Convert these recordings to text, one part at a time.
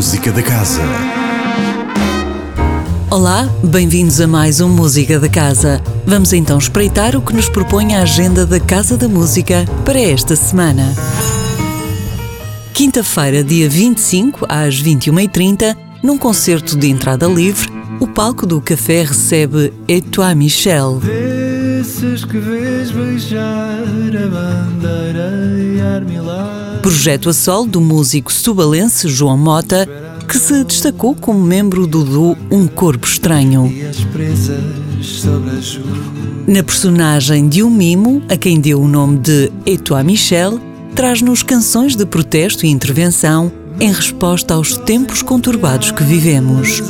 Música da Casa. Olá, bem-vindos a mais um Música da Casa. Vamos então espreitar o que nos propõe a agenda da Casa da Música para esta semana. Quinta-feira, dia 25, às 21h30, num concerto de entrada livre, o palco do café recebe Etoile Michel. que vês beijar a bandeira e armilar. Projeto a sol do músico subalense João Mota, que se destacou como membro do duo Um Corpo Estranho. Na personagem de um mimo, a quem deu o nome de Etoile Michel, traz-nos canções de protesto e intervenção em resposta aos tempos conturbados que vivemos.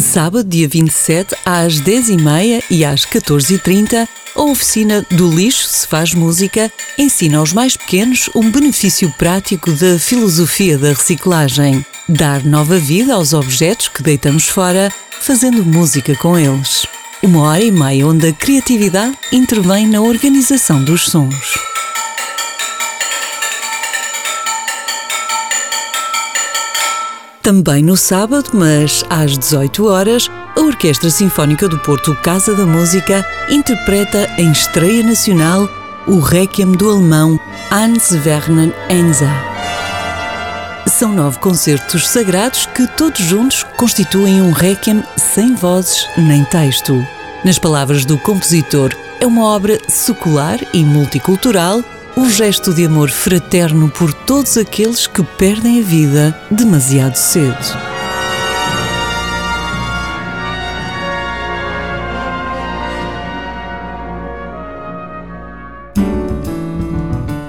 Sábado, dia 27, às 10h30 e às 14h30, a oficina do lixo se faz música ensina aos mais pequenos um benefício prático da filosofia da reciclagem. Dar nova vida aos objetos que deitamos fora, fazendo música com eles. Uma hora e meia onde a criatividade intervém na organização dos sons. Também no sábado, mas às 18 horas, a Orquestra Sinfónica do Porto Casa da Música interpreta em estreia nacional o Requiem do alemão Hans Werner Enza. São nove concertos sagrados que todos juntos constituem um requiem sem vozes nem texto. Nas palavras do compositor, é uma obra secular e multicultural, um gesto de amor fraterno por todos aqueles que perdem a vida demasiado cedo.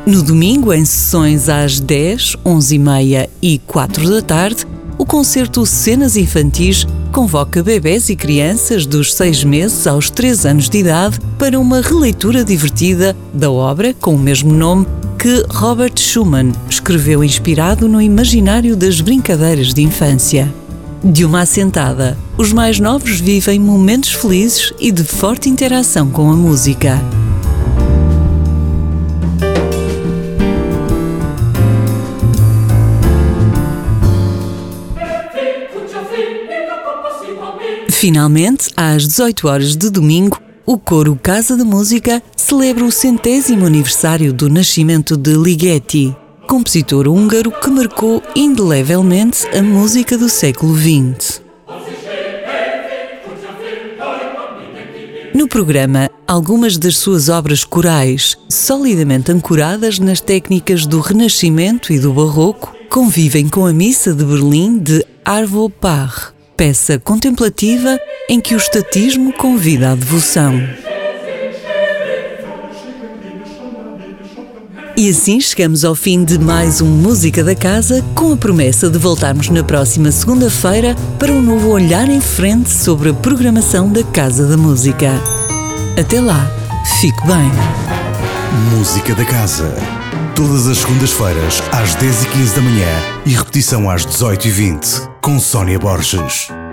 No domingo, em sessões às 10, 11h30 e 4 da tarde, o concerto Cenas Infantis convoca bebés e crianças dos 6 meses aos 3 anos de idade para uma releitura divertida da obra com o mesmo nome que Robert Schumann escreveu inspirado no imaginário das brincadeiras de infância. De uma assentada, os mais novos vivem momentos felizes e de forte interação com a música. Finalmente, às 18 horas de domingo, o coro Casa da Música celebra o centésimo aniversário do nascimento de Ligeti, compositor húngaro que marcou indelevelmente a música do século XX. No programa, algumas das suas obras corais, solidamente ancoradas nas técnicas do Renascimento e do Barroco, convivem com a Missa de Berlim de Arvo Part, peça contemplativa em que o estatismo convida à devoção. E assim chegamos ao fim de mais um Música da Casa, com a promessa de voltarmos na próxima segunda-feira para um novo olhar em frente sobre a programação da Casa da Música. Até lá, fique bem. Música da Casa. Todas as segundas-feiras, às 10h15 da manhã e repetição às 18h20, com Sónia Borges.